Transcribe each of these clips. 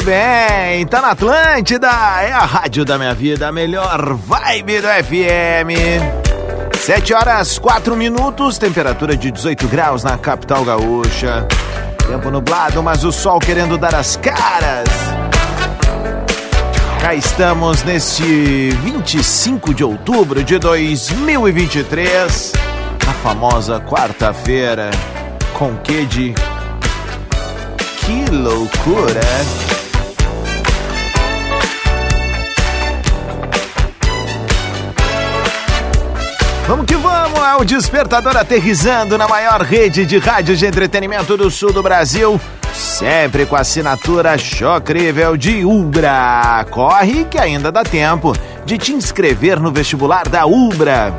Muito bem, tá na Atlântida, é a rádio da minha vida, a melhor vibe do FM. 7 horas 4 minutos, temperatura de 18 graus na capital gaúcha. Tempo nublado, mas o sol querendo dar as caras. Cá estamos neste 25 de outubro de 2023, a famosa quarta-feira, com que de que loucura! Vamos que vamos! É o despertador aterrizando na maior rede de rádios de entretenimento do sul do Brasil. Sempre com assinatura chocrível de Ubra. Corre que ainda dá tempo de te inscrever no vestibular da Ubra.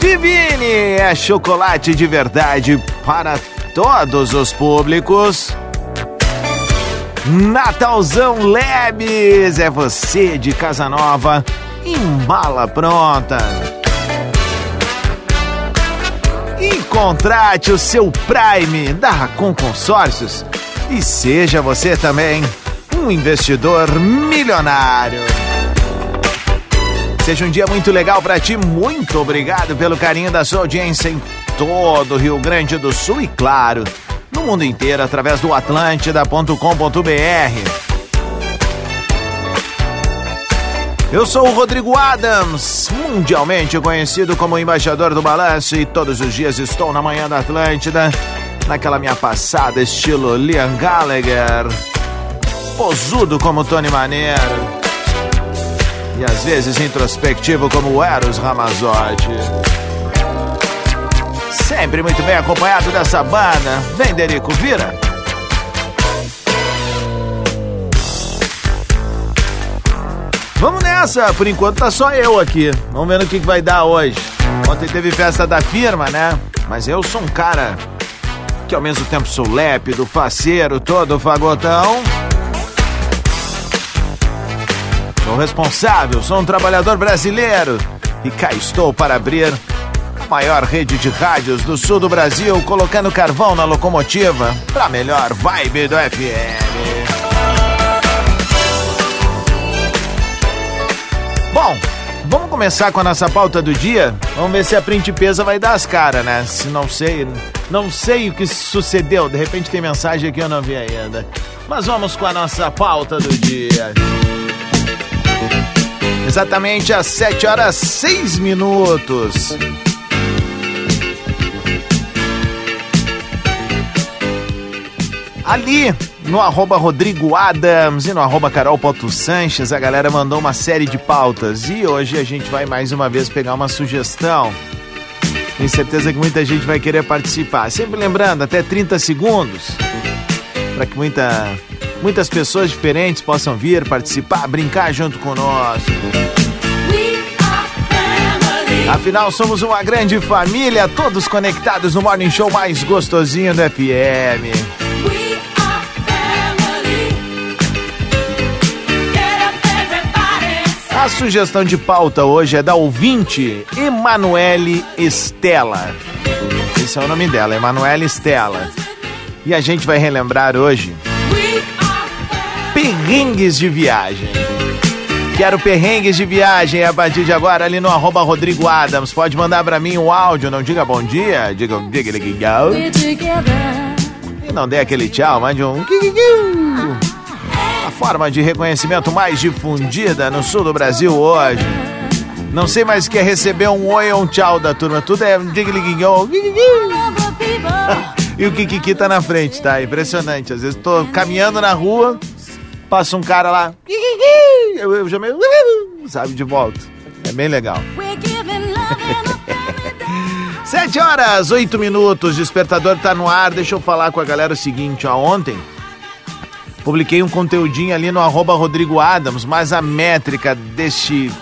Divine é chocolate de verdade para todos os públicos. Natalzão Lebes é você de casa nova em mala pronta. E contrate o seu Prime da Racon Consórcios e seja você também um investidor milionário. Seja um dia muito legal para ti. Muito obrigado pelo carinho da sua audiência em todo o Rio Grande do Sul e, claro, no mundo inteiro através do atlântida.com.br. Eu sou o Rodrigo Adams, mundialmente conhecido como embaixador do balanço, e todos os dias estou na manhã da Atlântida, naquela minha passada estilo Liam Gallagher, posudo como Tony Maneiro, e às vezes introspectivo como Eros Ramazotti. Sempre muito bem acompanhado dessa banda. Vem, Derico, vira! Vamos nessa, por enquanto tá só eu aqui. Vamos ver no que, que vai dar hoje. Ontem teve festa da firma, né? Mas eu sou um cara que ao mesmo tempo sou lépido, faceiro, todo fagotão. Sou responsável, sou um trabalhador brasileiro e cá estou para abrir a maior rede de rádios do sul do Brasil, colocando carvão na locomotiva para melhor vibe do FM. Bom, vamos começar com a nossa pauta do dia? Vamos ver se a Principesa vai dar as caras, né? Se não sei, não sei o que sucedeu. De repente tem mensagem aqui eu não vi ainda. Mas vamos com a nossa pauta do dia. Exatamente às 7 horas 6 minutos. Ali no arroba Rodrigo Adams e no arroba Carol Sanches, a galera mandou uma série de pautas. E hoje a gente vai mais uma vez pegar uma sugestão. Tenho certeza que muita gente vai querer participar. Sempre lembrando, até 30 segundos, para que muita, muitas pessoas diferentes possam vir participar, brincar junto conosco. Afinal, somos uma grande família, todos conectados no Morning Show mais gostosinho do FM. A sugestão de pauta hoje é da ouvinte Emanuele Estela. Esse é o nome dela, Emanuele Estela. E a gente vai relembrar hoje perrengues de viagem. Quero perrengues de viagem a partir de agora ali no arroba Rodrigo Adams. Pode mandar para mim um áudio, não diga bom dia, diga, diga, diga, diga. E não dê aquele tchau, mande um forma de reconhecimento mais difundida no sul do Brasil hoje. Não sei mais o que é receber um oi ou um tchau da turma. Tudo é. E o Kikiki tá na frente, tá? Impressionante. Às vezes tô caminhando na rua, passa um cara lá. Eu, eu já meio. Sabe, de volta. É bem legal. Sete horas, oito minutos, despertador tá no ar. Deixa eu falar com a galera o seguinte, ó. Ontem publiquei um conteúdinho ali no arroba Rodrigo Adams, mas a métrica deste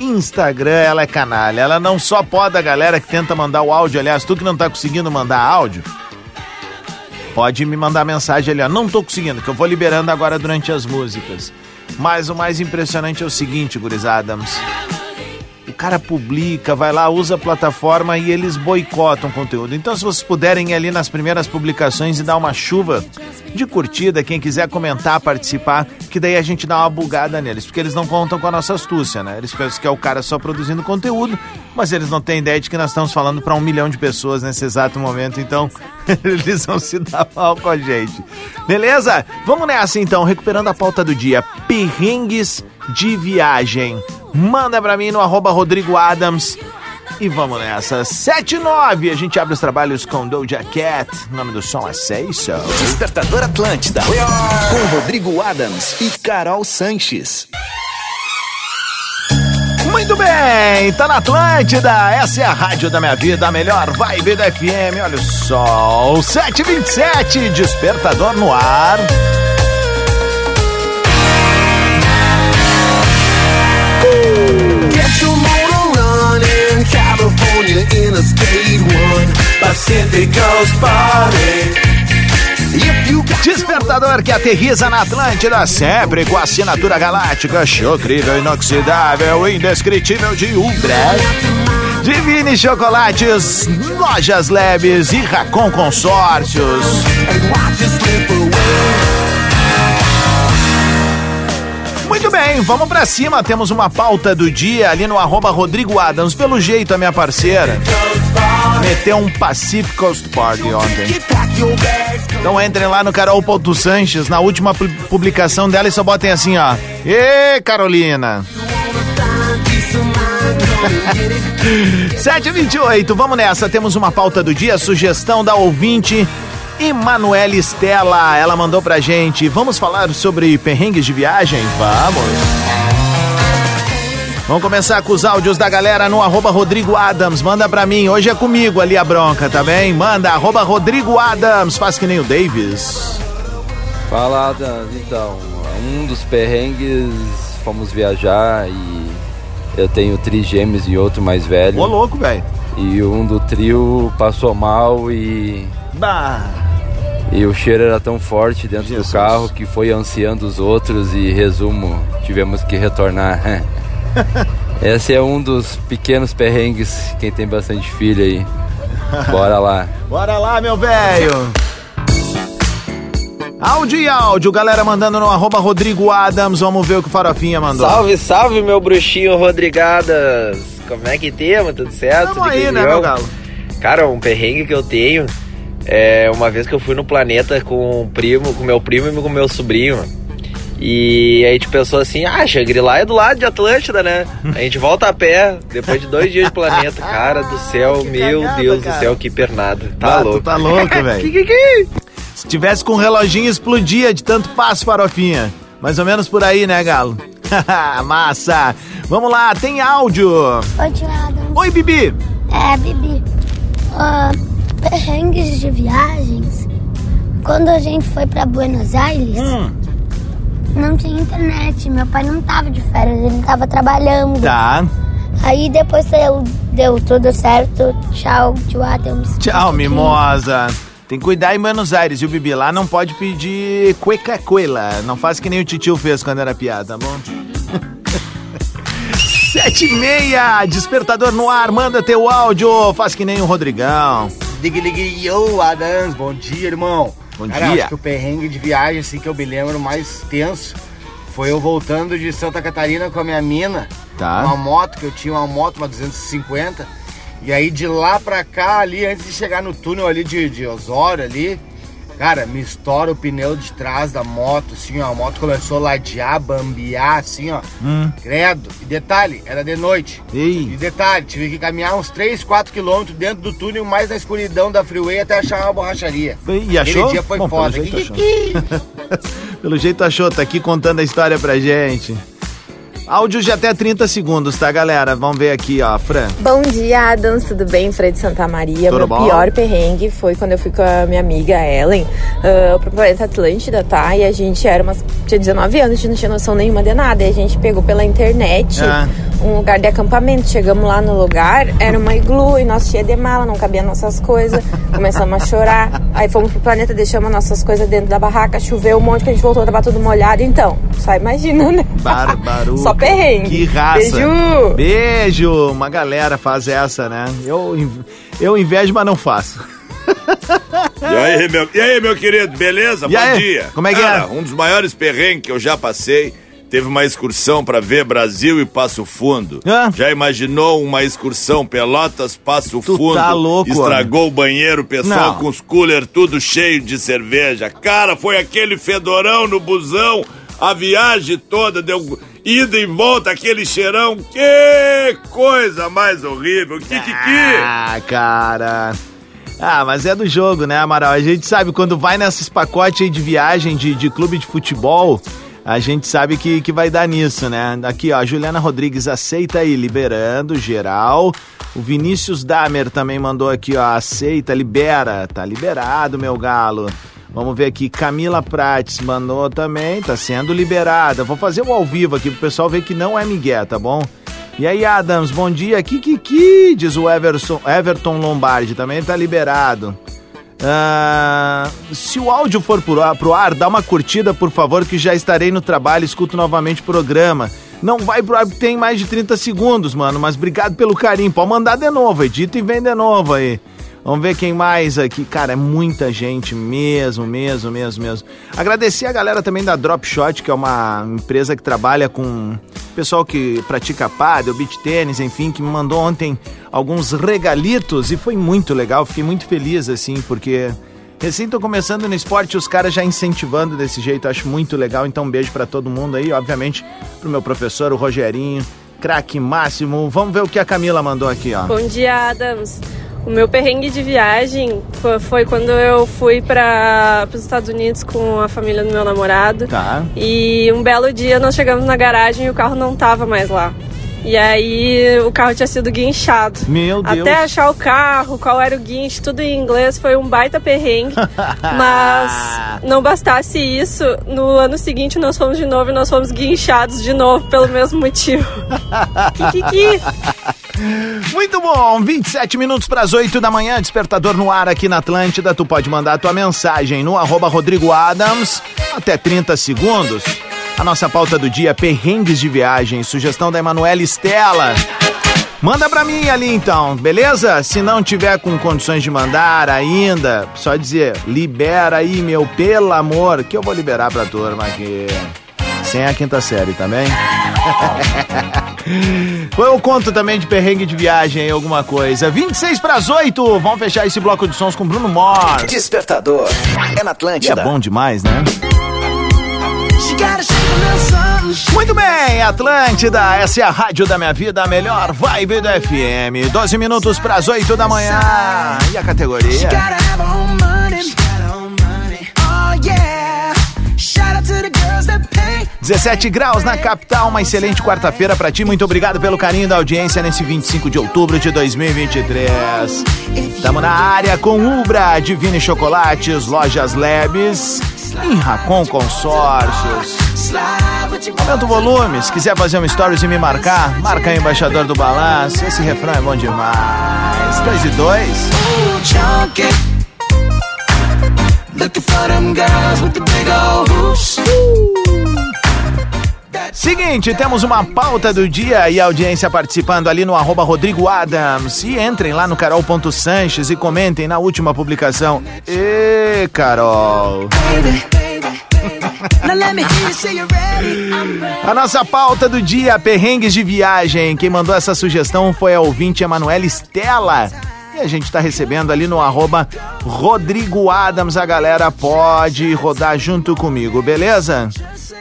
Instagram, ela é canalha. Ela não só pode a galera que tenta mandar o áudio. Aliás, tu que não tá conseguindo mandar áudio, pode me mandar mensagem ali, ó. Não tô conseguindo, que eu vou liberando agora durante as músicas. Mas o mais impressionante é o seguinte, gurizada. Adams o cara publica, vai lá, usa a plataforma e eles boicotam o conteúdo. Então, se vocês puderem ir ali nas primeiras publicações e dar uma chuva de curtida, quem quiser comentar, participar, que daí a gente dá uma bugada neles, porque eles não contam com a nossa astúcia, né? Eles pensam que é o cara só produzindo conteúdo, mas eles não têm ideia de que nós estamos falando para um milhão de pessoas nesse exato momento, então eles vão se dar mal com a gente. Beleza? Vamos nessa então, recuperando a pauta do dia. Perrengues de viagem. Manda pra mim no arroba Rodrigo Adams. E vamos nessa. 79, a gente abre os trabalhos com Doja Cat. O nome do som é So. Despertador Atlântida. Com Rodrigo Adams e Carol Sanches. Muito bem, tá na Atlântida. Essa é a rádio da minha vida, a melhor vibe da FM. Olha o sol. 727, despertador no ar. California Interstate 1 Pacific Coast Party Despertador que aterriza na Atlântida, sempre com assinatura galáctica, incrível, inoxidável, indescritível de Umbra. Divine Chocolates, Lojas Leves e Racon Consórcios. Bem, vamos pra cima. Temos uma pauta do dia ali no arroba Rodrigo Adams. Pelo jeito, a minha parceira meteu um Pacific Coast Party ontem. Então entrem lá no Carol Ponto Sanches, na última publicação dela e só botem assim, ó. Ê, Carolina! 7h28, vamos nessa. Temos uma pauta do dia, sugestão da ouvinte Emanuele Stella, ela mandou pra gente. Vamos falar sobre perrengues de viagem? Vamos! Vamos começar com os áudios da galera no arroba Rodrigo Adams. Manda pra mim, hoje é comigo ali a bronca, tá bem? Manda, arroba Rodrigo Adams, faz que nem o Davis. Fala, Adams, então, um dos perrengues, fomos viajar e eu tenho trigêmeos e outro mais velho. Ô louco, velho. E um do trio passou mal e... Bah! E o cheiro era tão forte dentro Jesus. do carro que foi ansiando os outros e resumo, tivemos que retornar. Esse é um dos pequenos perrengues, quem tem bastante filho aí. Bora lá. Bora lá, meu velho. Áudio e áudio, galera mandando no arroba Rodrigo Adams. Vamos ver o que o Farofinha mandou. Salve, salve, meu bruxinho Rodrigadas. Como é que temos? Tudo certo? Tamo aí, né, meu galo? Cara, um perrengue que eu tenho é, uma vez que eu fui no planeta com o primo, com meu primo e com meu sobrinho. E a gente pensou assim, ah, Shangri-La é do lado de Atlântida, né? A gente volta a pé, depois de dois dias de planeta. Cara do céu, que meu cagada, Deus cara. do céu, que pernada. Tá ah, louco. tá louco, velho. Se tivesse com um reloginho, explodia de tanto passo, farofinha. Mais ou menos por aí, né, Galo? Massa! Vamos lá, tem áudio. Oi. Oi, Bibi. É, Bibi. Uh, perrengues de viagens, quando a gente foi para Buenos Aires, hum. não tinha internet. Meu pai não tava de férias, ele tava trabalhando. Tá. Aí depois deu, deu tudo certo. Tchau, tchau, temos. Tchau, mimosa. Tem que cuidar em Buenos Aires, e o Bibi? Lá não pode pedir cueca-cuela. Não faz que nem o titio fez quando era piada, tá bom? Sete e meia, despertador no ar, manda teu áudio, faz que nem o Rodrigão. Dig Dig Yo, Adams, bom dia, irmão. Bom Cara, dia. Acho que o perrengue de viagem, assim, que eu me lembro mais tenso foi eu voltando de Santa Catarina com a minha mina. Tá. Uma moto, que eu tinha uma moto, uma 250. E aí de lá pra cá, ali, antes de chegar no túnel ali de, de Osório ali, Cara, me estoura o pneu de trás da moto, assim, ó. A moto começou a ladear, bambear, assim, ó. Hum. Credo. E detalhe, era de noite. Ei. E detalhe, tive que caminhar uns 3, 4 quilômetros dentro do túnel, mais na escuridão da freeway até achar uma borracharia. E achou? Aquele dia foi Bom, foda. Pelo jeito, Kiki. achou. pelo jeito achou, tá aqui contando a história pra gente. Áudio de até 30 segundos, tá, galera? Vamos ver aqui, ó, Fran. Bom dia, Adams, tudo bem? Fred Santa Maria. Tudo Meu bom? pior perrengue foi quando eu fui com a minha amiga Ellen uh, pro planeta Atlântida, tá? E a gente era umas. tinha 19 anos, a gente não tinha noção nenhuma de nada. E a gente pegou pela internet Ah. um lugar de acampamento. Chegamos lá no lugar, era uma iglu e nós tinha de mala, não cabia nossas coisas. Começamos a chorar. Aí fomos pro planeta, deixamos nossas coisas dentro da barraca, choveu um monte que a gente voltou, tava tudo molhado. Então, só imagina, né? Bar, baru. Só perrengue. Que raça. Beijo. Beijo. Uma galera faz essa, né? Eu, eu invejo, mas não faço. E aí, meu, e aí, meu querido, beleza? E Bom aí? dia. Como é que Cara, é? um dos maiores perrengues que eu já passei. Teve uma excursão pra ver Brasil e Passo Fundo. Hã? Já imaginou uma excursão Pelotas, Passo Tu Fundo? tá louco, Estragou o banheiro, o pessoal Não. com os cooler tudo cheio de cerveja. Cara, foi aquele fedorão no busão, a viagem toda deu ida e volta, aquele cheirão. Que coisa mais horrível. Que que que? Ah, cara. Ah, mas é do jogo, né, Amaral? A gente sabe quando vai nesses pacotes aí de viagem de, de clube de futebol, a gente sabe que, que vai dar nisso, né? Aqui, ó, a Juliana Rodrigues aceita aí, liberando geral. O Vinícius Damer também mandou aqui, ó, aceita, libera. Tá liberado, meu galo. Vamos ver aqui, Camila Prates mandou também, tá sendo liberada. Vou fazer o ao vivo aqui pro pessoal ver que não é Miguel, tá bom? E aí, Adams, bom dia. Kikiki, diz o Everson, Everton Lombardi, também tá liberado. Ah, se o áudio for pro ar, pro ar, dá uma curtida, por favor, que já estarei no trabalho, escuto novamente o programa. Não vai pro ar tem mais de 30 segundos, mano, mas obrigado pelo carinho. Pode mandar de novo, edita e vem de novo aí. Vamos ver quem mais aqui. Cara, é muita gente mesmo, mesmo, mesmo, mesmo. Agradecer a galera também da Drop Shot, que é uma empresa que trabalha com pessoal que pratica pádel, beach tênis, enfim, que me mandou ontem alguns regalitos e foi muito legal. Fiquei muito feliz, assim, porque recém tô começando no esporte os caras já incentivando desse jeito. Acho muito legal. Então, um beijo pra todo mundo aí, obviamente, pro meu professor, o Rogerinho. Craque máximo. Vamos ver o que a Camila mandou aqui, ó. Bom dia, Adams. O meu perrengue de viagem fo- foi quando eu fui para os Estados Unidos com a família do meu namorado. Tá. E um belo dia nós chegamos na garagem e o carro não tava mais lá. E aí o carro tinha sido guinchado. Meu Deus. Até achar o carro, qual era o guincho, tudo em inglês, foi um baita perrengue. Mas não bastasse isso, no ano seguinte nós fomos de novo e nós fomos guinchados de novo pelo mesmo motivo. Kikiki. Muito bom, 27 minutos para as 8 da manhã, despertador no ar aqui na Atlântida. Tu pode mandar a tua mensagem no arroba Rodrigo Adams, até 30 segundos. A nossa pauta do dia, perrengues de viagem, sugestão da Emanuela Estela. Manda pra mim ali então, beleza? Se não tiver com condições de mandar ainda, só dizer, libera aí, meu, pelo amor, que eu vou liberar pra turma aqui. Sem a quinta série também. Eu conto também de perrengue de viagem alguma coisa. 26 para as 8. Vamos fechar esse bloco de sons com Bruno Mars. Despertador. É na E é Atlântida. bom demais, né? Muito bem, Atlântida, essa é a rádio da minha vida, a melhor vibe do FM. 12 minutos para as 8 da manhã. E a categoria? 17 graus na capital, uma excelente quarta-feira pra ti. Muito obrigado pelo carinho da audiência nesse 25 de outubro de 2023. Estamos na área com Ubra, Divine Chocolates, Lojas Labs, em Racon Consórcios. Aumenta o volume, se quiser fazer um stories e me marcar, marca aí, embaixador do balanço. Esse refrão é bom demais. Dois e dois. Seguinte, temos uma pauta do dia e a audiência participando ali no arroba Rodrigo Adams. E entrem lá no carol.sanches e comentem na última publicação. Ê, Carol! A nossa pauta do dia, perrengues de viagem. Quem mandou essa sugestão foi a ouvinte Emanuela Estela. E a gente tá recebendo ali no arroba Rodrigo Adams. A galera pode rodar junto comigo, beleza?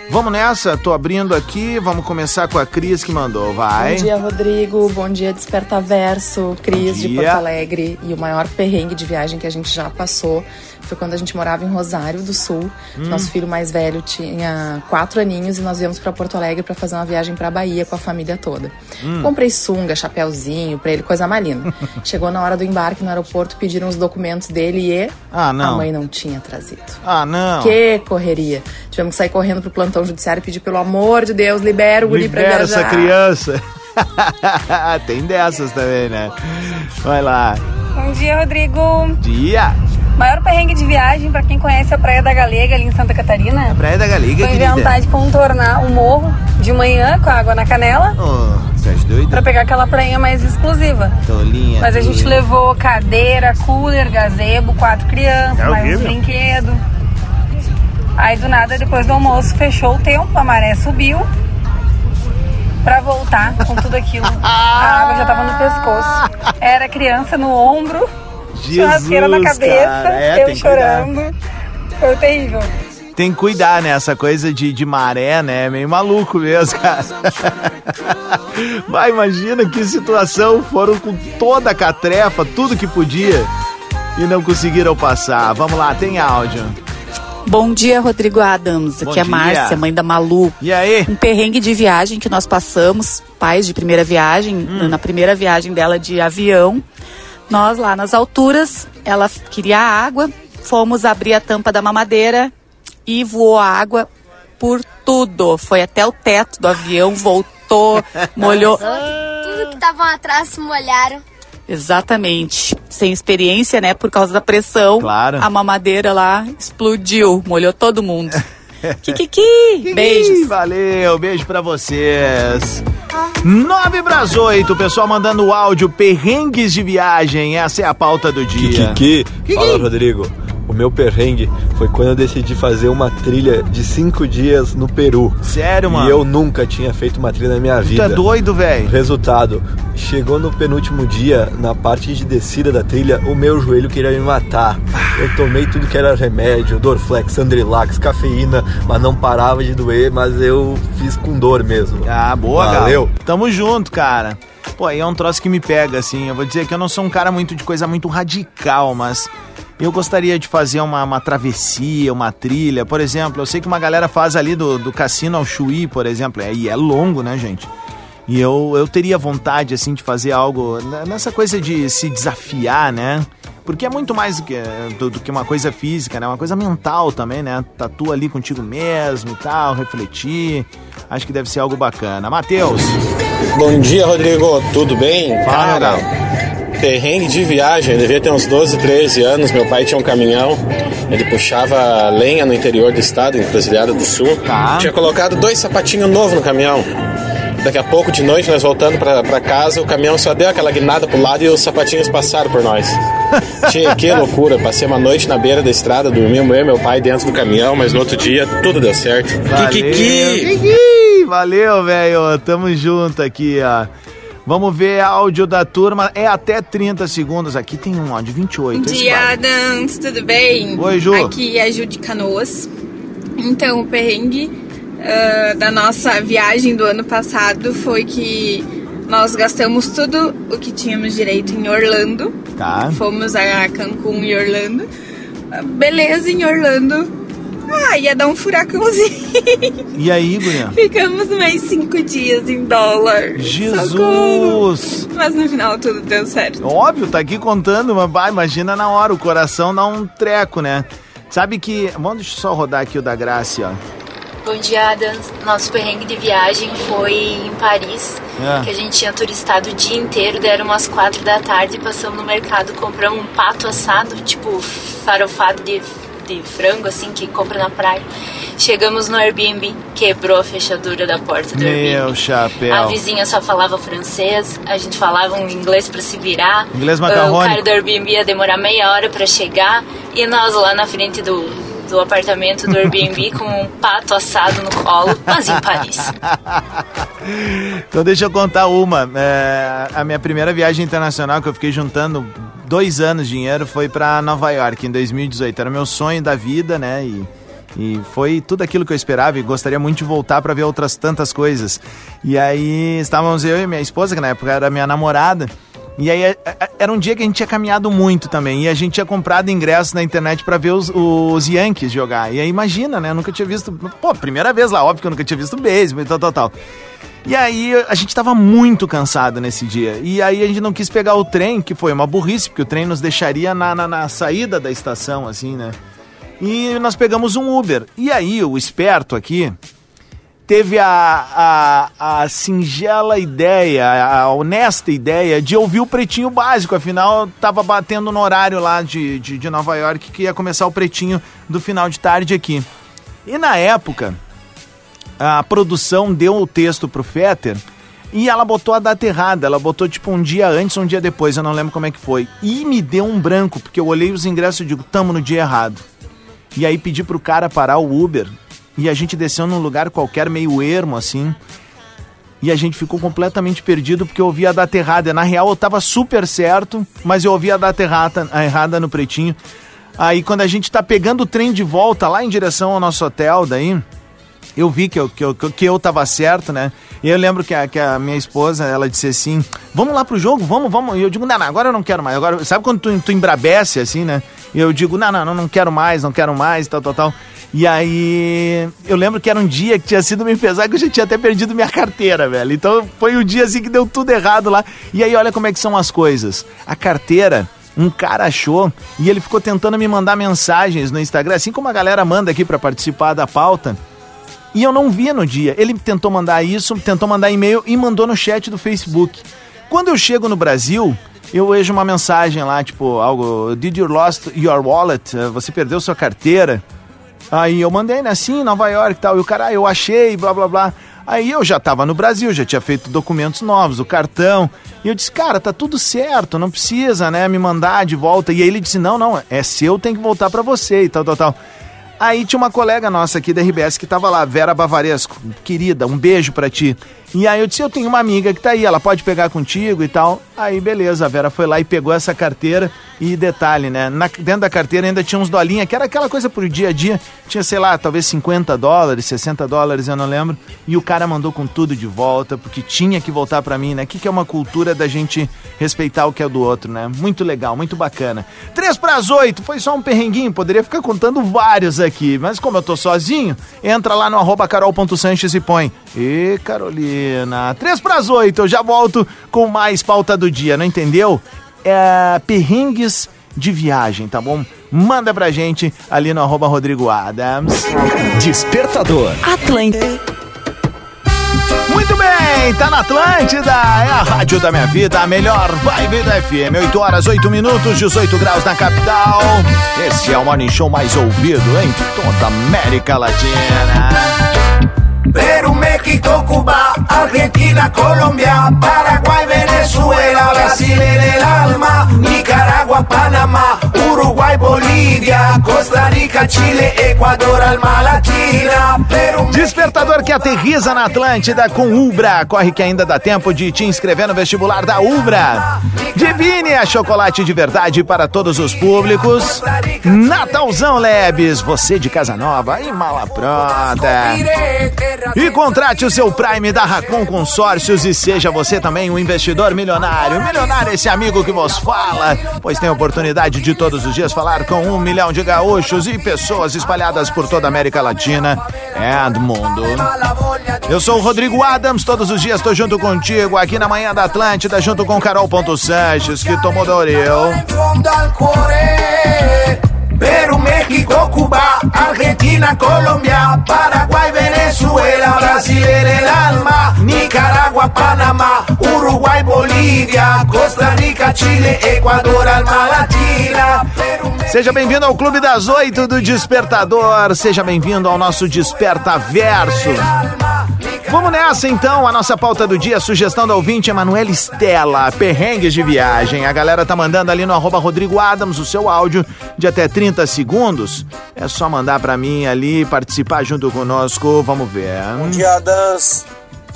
Vamos nessa, tô abrindo aqui, vamos começar com a Cris que mandou, vai. Bom dia, Rodrigo. Bom dia, Desperta Verso, Cris de dia. Porto Alegre. E o maior perrengue de viagem que a gente já passou foi quando a gente morava em Rosário do Sul. Hum. Nosso filho mais velho tinha quatro aninhos e nós viemos para Porto Alegre para fazer uma viagem para Bahia com a família toda. Hum. Comprei sunga, chapéuzinho pra ele, coisa malina. Chegou na hora do embarque no aeroporto, pediram os documentos dele e Ah, não. a mãe não tinha trazido. Ah, não. Que correria. Tivemos que sair correndo pro plantão judiciário e pedir, pelo amor de Deus, libera o guri pra Libera viajar. essa criança. Tem dessas também, né? Vai lá. Bom dia, Rodrigo. Dia. Maior perrengue de viagem pra quem conhece a Praia da Galega ali em Santa Catarina. A Praia da Galega, Foi querida. inventar de contornar o morro de manhã com a água na canela Oh, você é doido? pra pegar aquela prainha mais exclusiva. Tolinha. Mas a gente levou cadeira, cooler, gazebo, quatro crianças, É mais horrível. brinquedos. Aí do nada, depois do almoço, fechou o tempo, a maré subiu. Pra voltar com tudo aquilo. A água já tava no pescoço. Era criança no ombro, churrasqueira na Jesus, cabeça, cara. É, eu tem que cuidar. chorando. Foi terrível. Tem que cuidar, né? Essa coisa de, de maré, né? É meio maluco mesmo, cara. Vai, imagina que situação. Foram com toda a catrefa, tudo que podia, e não conseguiram passar. Vamos lá, tem áudio. Bom dia, Rodrigo Adams. Bom Aqui é a. Márcia, mãe da Malu. E aí? Um perrengue de viagem que nós passamos, pais de primeira viagem, Hum. na primeira viagem dela de avião. Nós lá nas alturas, ela queria água, fomos abrir a tampa da mamadeira e voou a água por tudo. Foi até o teto do avião, voltou, molhou. Tudo que estavam atrás se molharam. Exatamente. Sem experiência, né? Por causa da pressão. Claro. A mamadeira lá explodiu, molhou todo mundo. Kikiki! Beijos. Valeu, beijo pra vocês. 9 pras 8, o pessoal mandando o áudio, perrengues de viagem, essa é a pauta do dia. Kiki, fala Rodrigo. Meu perrengue foi quando eu decidi fazer uma trilha de cinco dias no Peru. Sério, mano? E eu nunca tinha feito uma trilha na minha Tu vida. é doido, velho? Resultado, chegou no penúltimo dia, na parte de descida da trilha, o meu joelho queria me matar. Eu tomei tudo que era remédio, Dorflex, Andrilax, cafeína, mas não parava de doer, mas eu fiz com dor mesmo. Ah, boa, Valeu. Gal. Tamo junto, cara. Pô, aí é um troço que me pega, assim. Eu vou dizer que eu não sou um cara muito de coisa muito radical, mas eu gostaria de fazer uma, uma travessia, uma trilha. Por exemplo, eu sei que uma galera faz ali do, do cassino ao Chuí, por exemplo. É, e é longo, né, gente? E eu, eu teria vontade, assim, de fazer algo nessa coisa de se desafiar, né? Porque é muito mais do que, do, do que uma coisa física, né? Uma coisa mental também, né? Tatua ali contigo mesmo e tal, refletir. Acho que deve ser algo bacana. Matheus. Bom dia, Rodrigo. Tudo bem? Fala, Cara, perrengue de viagem. Eu devia ter uns 12, 13 anos. Meu pai tinha um caminhão. Ele puxava lenha no interior do estado, em Cruzilhada do Sul. Tinha colocado dois sapatinhos novos no caminhão. Daqui a pouco, de noite, nós voltando pra, pra casa, o caminhão só deu aquela guinada pro lado e os sapatinhos passaram por nós. Tinha que loucura. Passei uma noite na beira da estrada, dormimos eu e meu pai dentro do caminhão, mas no outro dia tudo deu certo. Kikiki! Kiki! Valeu, velho. Tamo junto aqui, ó. Vamos ver áudio da turma. É até 30 segundos. Aqui tem um áudio 28. Bom dia. Adams, tudo bem? Oi, Ju. Aqui é a Ju de Canoas. Então, o perrengue ah, da nossa viagem do ano passado foi que nós gastamos tudo o que tínhamos direito em Orlando. Tá. Fomos a Cancún e Orlando. Ah, Beleza, em Orlando. Ah, ia dar um furacãozinho. E aí, Guria? Ficamos mais cinco dias em dólar. Socorro. Jesus! Mas no final tudo deu certo. Óbvio, tá aqui contando, mas vai, imagina na hora, o coração dá um treco, né? Sabe que. Vamos deixa eu só rodar aqui o da Graça, ó. Bom dia, Adams. Nosso perrengue de viagem foi em Paris, É. que a gente tinha turistado o dia inteiro, deram umas quatro da tarde, passamos no mercado, compramos um pato assado, tipo farofado de, de frango, assim, que compra na praia. Chegamos no Airbnb, quebrou a fechadura da porta do Airbnb. Meu chapéu. A vizinha só falava francês, a gente falava um inglês pra se virar. Inglês Ah, O macarrônico. cara do Airbnb ia demorar meia hora pra chegar e nós lá na frente do, do apartamento do Airbnb com um pato assado no colo, mas em Paris. Então deixa eu contar uma. É, a minha primeira viagem internacional que eu fiquei juntando dois anos de dinheiro foi para Nova York em 2018. Era meu sonho da vida, né? E, e foi tudo aquilo que eu esperava e gostaria muito de voltar para ver outras tantas coisas. E aí estávamos eu e minha esposa, que na época era minha namorada. E aí era um dia que a gente tinha caminhado muito também. E a gente tinha comprado ingressos na internet para ver os, os Yankees jogar. E aí imagina, né? Eu nunca tinha visto. Pô, primeira vez lá, óbvio que eu nunca tinha visto beisebol e tal, tal, tal. E aí a gente tava muito cansado nesse dia. E aí a gente não quis pegar o trem, que foi uma burrice, porque o trem nos deixaria na, na, na saída da estação, assim, né? E nós pegamos um Uber. E aí o esperto aqui teve a, a, a singela ideia, a honesta ideia de ouvir o Pretinho Básico. Afinal, tava batendo no horário lá de, de, de Nova York que ia começar o Pretinho do final de tarde aqui. E na época a produção deu o texto pro Fetter e ela botou a data errada. Ela botou tipo um dia antes um dia depois, eu não lembro como é que foi. E me deu um branco, porque eu olhei os ingressos e digo, tamo no dia errado. E aí pedi pro cara parar o Uber e a gente desceu num lugar qualquer, meio ermo assim. E a gente ficou completamente perdido porque eu ouvi a data errada. Na real eu tava super certo, mas eu ouvi a data errada, a errada no pretinho. Aí quando a gente tá pegando o trem de volta lá em direção ao nosso hotel, daí eu vi que eu, que eu, que eu tava certo, né? E eu lembro que a, que a minha esposa, ela disse assim, vamos lá pro jogo, vamos, vamos. E eu digo, não, não, agora eu não quero mais. Agora, sabe quando tu, tu embrabece assim, né? E eu digo, não, não, não, não quero mais, não quero mais, tal, tal, tal. E aí, eu lembro que era um dia que tinha sido meio pesado, que eu já tinha até perdido minha carteira, velho. Então foi o dia assim que deu tudo errado lá. E aí, olha como é que são as coisas. A carteira, um cara achou e ele ficou tentando me mandar mensagens no Instagram, assim como a galera manda aqui para participar da pauta. E eu não vi no dia. Ele tentou mandar isso, tentou mandar e-mail e mandou no chat do Facebook. Quando eu chego no Brasil, eu vejo uma mensagem lá, tipo, algo, did you lost your wallet? Você perdeu sua carteira? Aí eu mandei, né, sim, Nova York e tal. E o cara, ah, eu achei, blá, blá, blá. Aí eu já tava no Brasil, já tinha feito documentos novos, o cartão. E eu disse, cara, tá tudo certo, não precisa, né, me mandar de volta. E aí ele disse, não, não, é seu, tem que voltar para você e tal, tal, tal. Aí tinha uma colega nossa aqui da RBS que tava lá, Vera Bavaresco. Querida, um beijo para ti. E aí eu disse, eu tenho uma amiga que tá aí, ela pode pegar contigo e tal. Aí beleza, a Vera foi lá e pegou essa carteira. E detalhe, né? Na, dentro da carteira ainda tinha uns dolinhas, que era aquela coisa pro dia a dia. Tinha, sei lá, talvez 50 dólares, 60 dólares, eu não lembro. E o cara mandou com tudo de volta, porque tinha que voltar para mim, né? O que, que é uma cultura da gente respeitar o que é do outro, né? Muito legal, muito bacana. 3 para as 8, foi só um perrenguinho, poderia ficar contando vários aqui. Mas como eu tô sozinho, entra lá no arroba carol.sanches e põe. E Carolina, 3 para as 8, eu já volto com mais pauta do dia, não entendeu? é, perrengues de viagem, tá bom? Manda pra gente ali no arroba Rodrigo Adams. Despertador. Atlântida. Muito bem, tá na Atlântida, é a rádio da minha vida, a melhor vibe da FM. 8 horas, 8 minutos, 18 graus na capital. Esse é o morning show mais ouvido em toda a América Latina. Perú, México, Cuba, Argentina, Colombia, Paraguay, Venezuela, Brasil en el alma, Nicaragua, Panamá, Uruguay, Costa Rica, Chile, Alma Latina, Perú, Despertador que aterriza na Atlântida com Ubra. Corre que ainda dá tempo de te inscrever no vestibular da Ubra. Divine a chocolate de verdade para todos os públicos. Natalzão Lebes, você de casa nova e mala pronta. E contrate o seu Prime da Racon Consórcios e seja você também um investidor milionário. Milionário esse amigo que vos fala, pois tem a oportunidade de todos os dias falar com um milhão de gaúchos e pessoas espalhadas por toda a América Latina e do mundo. Eu sou o Rodrigo Adams, todos os dias estou junto contigo aqui na Manhã da Atlântida, junto com Carol Ponto Sanches, que tomou cuore. Perú, México, Cuba, Argentina, Colombia, Paraguay, Venezuela, Brasil en el alma, Nicaragua, Panamá, Uruguay, Bolívia, Costa Rica, Chile, Equador, Alma Latina. Seja bem-vindo ao Clube das Oito do Despertador, seja bem-vindo ao nosso Desperta Verso. Vamos nessa então, a nossa pauta do dia, sugestão da ouvinte Emanuela Estela, perrengues de viagem. A galera tá mandando ali no arroba Rodrigo Adams o seu áudio de até 30 segundos. É só mandar pra mim ali, participar junto conosco, vamos ver. Bom dia, Adams.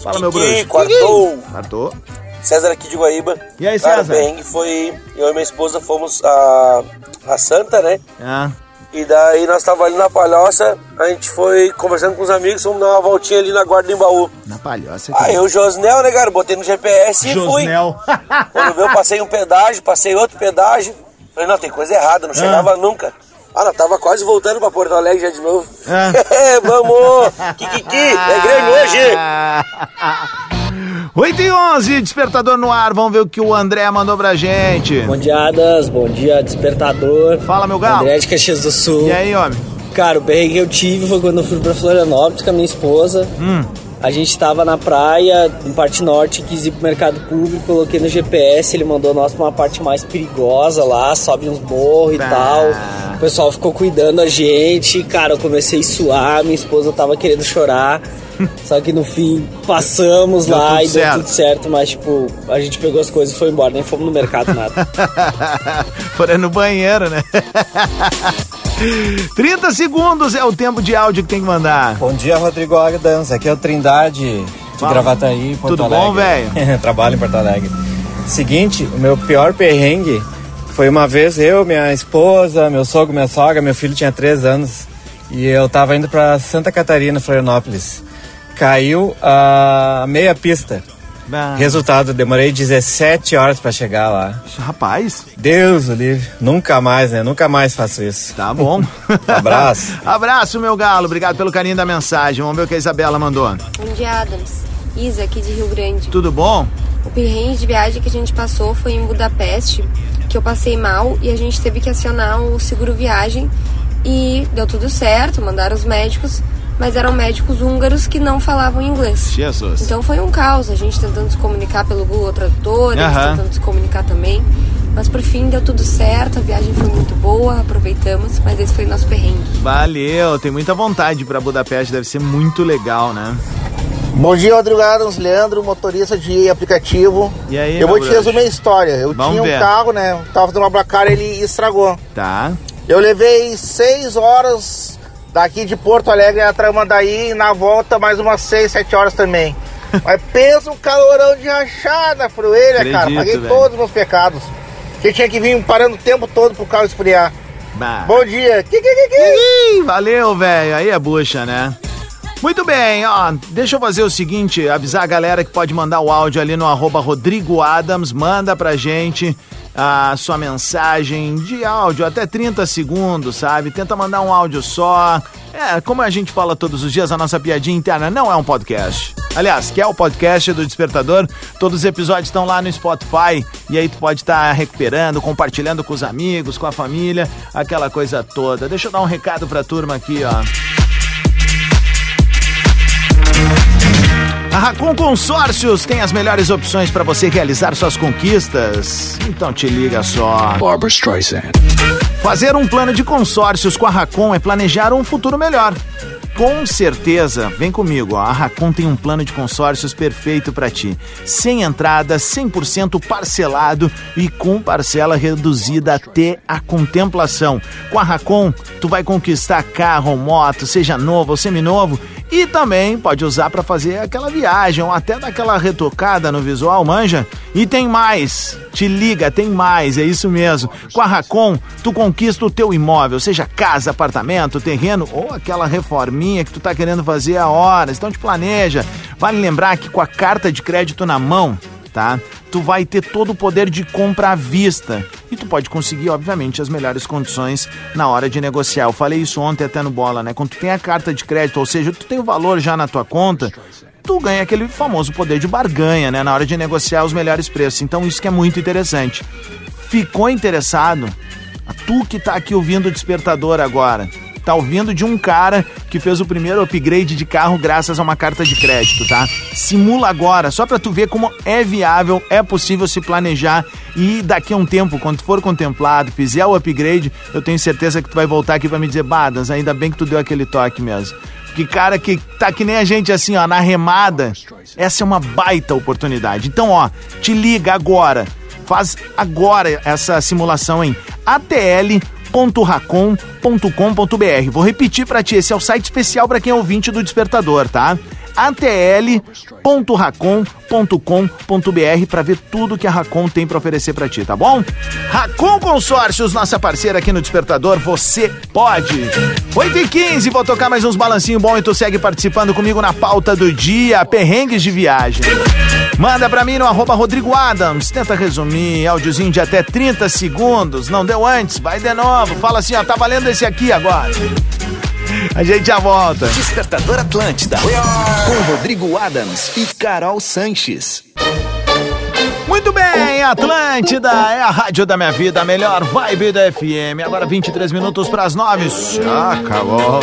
Fala, meu Kiki, bruxo. Quartou. Quartou. César aqui de Guaíba. E aí, Cara, César? o perrengue foi. Eu e minha esposa fomos a, a Santa, né? Ah, E daí nós tava ali na palhoça, a gente foi conversando com os amigos, fomos dar uma voltinha ali na guarda do Embaú. na palhoça. Aí eu, Josnel, né, cara? Botei no GPS e fui. Josnel. Quando veio, eu passei um pedágio, passei outro pedágio. Falei, não, tem coisa errada, não chegava nunca. Ah, não, tava quase voltando pra Porto Alegre já de novo. Ah. Vamos! Kikiki! É Grêmio hoje! 8 e 11, despertador no ar. Vamos ver o que o André mandou pra gente. Bom dia, Adas. Bom dia, despertador. Fala, meu galo. André de Caxias do Sul. E aí, homem? Cara, o perrengue que eu tive foi quando eu fui pra Florianópolis com a minha esposa. Hum. A gente tava na praia, em parte norte, quis ir pro mercado público, coloquei no GPS, ele mandou nós pra uma parte mais perigosa lá, sobe uns morros e tal. O pessoal ficou cuidando a gente, cara, eu comecei a suar, minha esposa tava querendo chorar. Só que no fim passamos Deu lá e certo. deu tudo certo, mas tipo, a gente pegou as coisas e foi embora, nem fomos no mercado nada. Foram no banheiro, né? 30 segundos é o tempo de áudio que tem que mandar. Bom dia, Rodrigo Adams. Aqui é o Trindade de Fala. Gravataí, Porto Tudo Alegre. bom, velho? Trabalho em Porto Alegre. Seguinte, o meu pior perrengue foi uma vez eu, minha esposa, meu sogro, minha sogra, meu filho tinha 3 anos e eu tava indo pra Santa Catarina, Florianópolis. Caiu a meia pista. Resultado, demorei 17 horas pra chegar lá. Rapaz. Deus o livre. Nunca mais, né? Nunca mais faço isso. Tá bom. Abraço. Abraço, meu galo. Obrigado pelo carinho da mensagem. Vamos ver o que a Isabela mandou. Bom dia, Adams. Isa, aqui de Rio Grande. Tudo bom? O perrengue de viagem que a gente passou foi em Budapeste, que eu passei mal e a gente teve que acionar o seguro viagem e deu tudo certo, mandaram os médicos, mas eram médicos húngaros que não falavam inglês. Jesus. Então foi um caos, a gente tentando se comunicar pelo Google Tradutor, eles tentando se comunicar também. Mas por fim deu tudo certo, a viagem foi muito boa, aproveitamos, mas esse foi o nosso perrengue. Valeu. Tem muita vontade pra Budapeste. Deve ser muito legal, né? Bom dia, Rodrigo Adams, Leandro, motorista de aplicativo. E aí, Eu vou te resumir a história. Eu Vamos tinha um ver. carro, né? Tava fazendo uma placar e ele estragou. Tá. Eu levei seis horas daqui de Porto Alegre a Tramandaí e na volta mais umas seis, sete horas também. Mas pensa um calorão de rachada, fruelha, cara. Acredito, Paguei velho. todos os meus pecados. Que tinha que vir parando o tempo todo pro carro esfriar. Bah. Bom dia. Valeu, velho. Aí é bucha, né? Muito bem, ó, deixa eu fazer o seguinte, avisar a galera que pode mandar o áudio ali no arroba Rodrigo Adams, manda pra gente a sua mensagem de áudio, até 30 segundos, sabe? Tenta mandar um áudio só. É, como a gente fala todos os dias, a nossa piadinha interna não é um podcast. Aliás, que é o podcast do Despertador, todos os episódios estão lá no Spotify e aí tu pode estar recuperando, compartilhando com os amigos, com a família, aquela coisa toda. Deixa eu dar um recado pra turma aqui, ó. A Racon Consórcios tem as melhores opções para você realizar suas conquistas. Então te liga só. Barbara Streisand. Fazer um plano de consórcios com a Racon é planejar um futuro melhor. Com certeza, vem comigo, a Racon tem um plano de consórcios perfeito para ti. Sem entrada, 100% parcelado e com parcela reduzida até a contemplação. Com a Racon, tu vai conquistar carro moto, seja novo ou seminovo, e também pode usar para fazer aquela viagem ou até dar aquela retocada no visual, manja? E tem mais, te liga, tem mais, é isso mesmo. Com a Racon, tu conquista o teu imóvel, seja casa, apartamento, terreno ou aquela reforminha que tu tá querendo fazer a horas. Então te planeja. Vale lembrar que com a carta de crédito na mão, tá? Tu vai ter todo o poder de compra à vista. E tu pode conseguir, obviamente, as melhores condições na hora de negociar. Eu falei isso ontem até no bola, né? Quando tu tem a carta de crédito, ou seja, tu tem o valor já na tua conta, tu ganha aquele famoso poder de barganha, né? Na hora de negociar os melhores preços. Então isso que é muito interessante. Ficou interessado? Tu que tá aqui ouvindo o despertador agora, tá ouvindo de um cara que fez o primeiro upgrade de carro graças a uma carta de crédito, tá? Simula agora, só pra tu ver como é viável, é possível se planejar e daqui a um tempo, quando for contemplado, fizer o upgrade, eu tenho certeza que tu vai voltar aqui pra me dizer, Badas, ainda bem que tu deu aquele toque mesmo. Que cara que tá que nem a gente assim, ó, na remada, essa é uma baita oportunidade. Então, ó, te liga agora. Faz agora essa simulação em atl.racon.com.br. Vou repetir pra ti, esse é o site especial pra quem é ouvinte do Despertador, tá? atl.racon.com.br para ver tudo que a Racon tem para oferecer para ti, tá bom? Racon Consórcios, nossa parceira aqui no Despertador, você pode. 8 e 15 vou tocar mais uns balancinho bom e tu segue participando comigo na pauta do dia, perrengues de viagem. Manda pra mim no arroba Rodrigo Adams. Tenta resumir, áudiozinho de até 30 segundos. Não deu antes, vai de novo. Fala assim, ó, tá valendo esse aqui agora. A gente já volta. Despertador Atlântida. Com Rodrigo Adams e Carol Sanches. Muito bem, Atlântida é a rádio da minha vida, a melhor vibe da FM. Agora 23 minutos para as 9. Já acabou.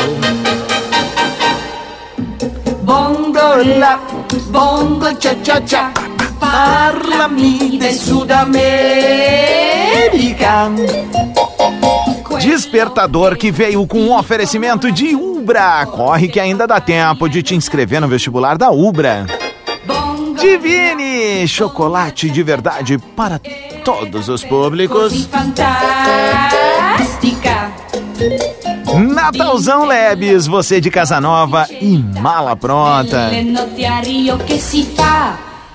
Bongo la, bongo cha cha cha. Parlami de Sudamérica. Despertador que veio com um oferecimento de Ubra. Corre que ainda dá tempo de te inscrever no vestibular da Ubra. Divine, chocolate de verdade para todos os públicos. Fantástica. Natalzão Lebes, você de casa nova e mala pronta.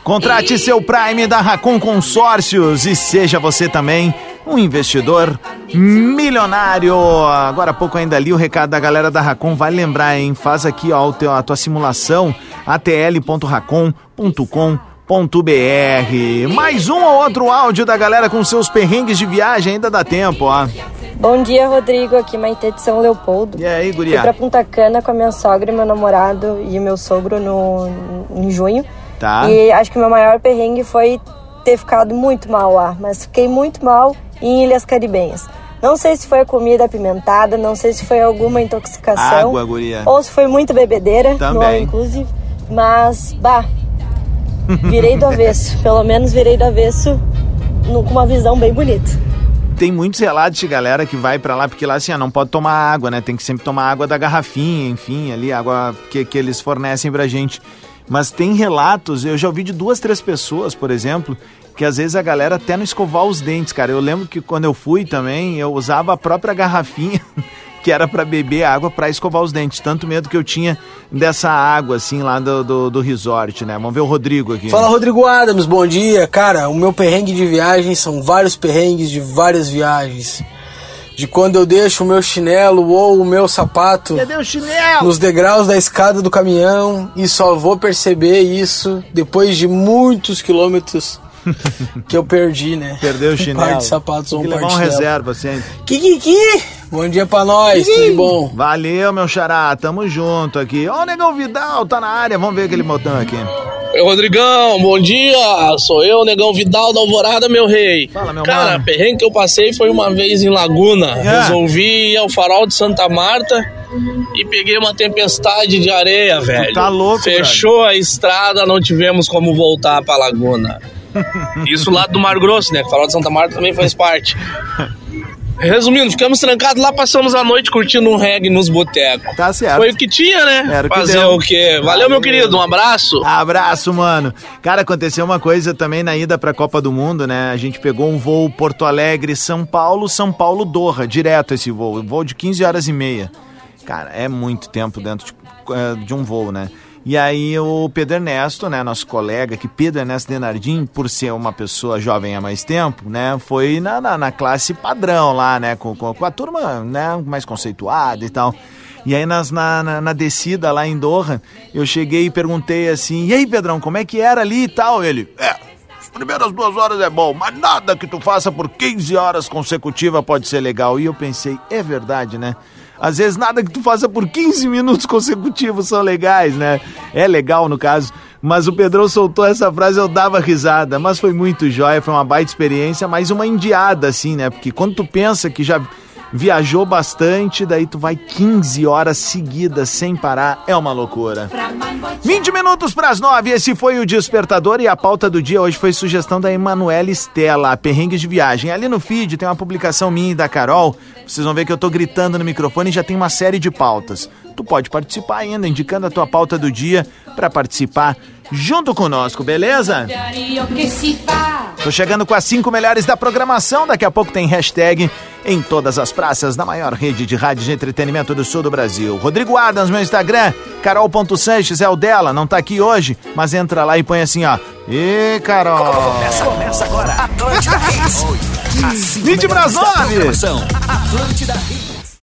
Contrate seu Prime da Racon Consórcios e seja você também um investidor milionário. Agora há pouco ainda li o recado da galera da Racon, vai lembrar, hein? Faz aqui ó, a tua simulação atl.racon.com.br. Mais um ou outro áudio da galera com seus perrengues de viagem, ainda dá tempo, ó. Bom dia, Rodrigo. Aqui Maitê de São Leopoldo. E aí, Fui guria? pra Punta Cana com a minha sogra e meu namorado e meu sogro no, em junho. Tá. E acho que o meu maior perrengue foi ter ficado muito mal lá, mas fiquei muito mal em Ilhas Caribenhas. Não sei se foi a comida apimentada, não sei se foi alguma intoxicação. Água, guria. Ou se foi muita bebedeira, no Também. all inclusive. Mas, bah, virei do avesso. Pelo menos virei do avesso no- com uma visão bem bonita. tem muitos relatos de galera que vai pra lá, porque lá assim, ó, não pode tomar água, né? Tem que sempre tomar água da garrafinha, enfim, ali, água que, que eles fornecem pra gente. Mas tem relatos, eu já ouvi de duas, três pessoas, por exemplo, que às vezes a galera até não escovar os dentes, cara. Eu lembro que quando eu fui também, eu usava a própria garrafinha que era pra beber água pra escovar os dentes. Tanto medo que eu tinha dessa água, assim, lá do, do, do resort, né? Vamos ver o Rodrigo aqui. Fala Rodrigo Adams, bom dia. Cara, o meu perrengue de viagem são vários perrengues de várias viagens. De quando eu deixo o meu chinelo ou o meu sapato o chinelo? nos degraus da escada do caminhão e só vou perceber isso depois de muitos quilômetros que eu perdi, né? Perdeu o Um chinelo. par de sapatos ou um que par levar de um chinelo. reserva sempre. Kikiki! Bom dia pra nós, tudo bom? Valeu, meu xará. Tamo junto aqui. Ó, o Negão Vidal tá na área. Vamos ver aquele botão aqui. Oi, Rodrigão, bom dia! Sou eu, Negão Vidal da Alvorada, meu rei. Fala, meu Cara, mano. perrengue que eu passei foi uma vez em Laguna. É. Resolvi ir ao farol de Santa Marta e peguei uma tempestade de areia, velho. tá louco, Fechou a estrada, não tivemos como voltar pra Laguna. Isso lá do Mar Grosso, né? Farol de Santa Marta também faz parte. Resumindo, ficamos trancados lá, passamos a noite curtindo um reggae nos botecos. Tá certo. Foi o que tinha, né? Era o que Fazer deu. o quê? Valeu, meu querido, um abraço. Abraço, mano. Cara, aconteceu uma coisa também na ida pra Copa do Mundo, né? A gente pegou um voo Porto Alegre, São Paulo, São Paulo, Doha, direto esse voo. Voo de 15 horas e meia. Cara, é muito tempo dentro de, eh, de um voo, né? E aí o Pedro Ernesto, né, nosso colega, que Pedro Ernesto Denardim, por ser uma pessoa jovem há mais tempo, né, foi na, na, na classe padrão lá, né, com, com, com a turma, né, mais conceituada e tal. E aí nas, na, na, na descida lá em Doha, eu cheguei e perguntei assim, e aí Pedrão, como é que era ali e tal? Ele, é, as primeiras duas horas é bom, mas nada que tu faça por 15 horas consecutivas pode ser legal. E eu pensei, é verdade, né? Às vezes nada que tu faça por 15 minutos consecutivos são legais, né? É legal no caso. Mas o Pedrão soltou essa frase, eu dava risada. Mas foi muito jóia, foi uma baita experiência, mas uma indiada, assim, né? Porque quando tu pensa que já viajou bastante, daí tu vai 15 horas seguidas sem parar, é uma loucura. 20 minutos para as 9, esse foi o Despertador e a pauta do dia hoje foi sugestão da Emanuela Estela, Perrengues de Viagem. Ali no feed tem uma publicação minha e da Carol, vocês vão ver que eu tô gritando no microfone e já tem uma série de pautas. Tu pode participar ainda, indicando a tua pauta do dia para participar junto conosco, beleza? Tô chegando com as cinco melhores da programação. Daqui a pouco tem hashtag em todas as praças da maior rede de rádio de entretenimento do sul do Brasil. Rodrigo Adams, meu Instagram. Carol.Sanches é o dela. Não tá aqui hoje, mas entra lá e põe assim, ó. E Carol. Começa, começa agora. Atlântida Hits. 20 para as 9. Atlântida.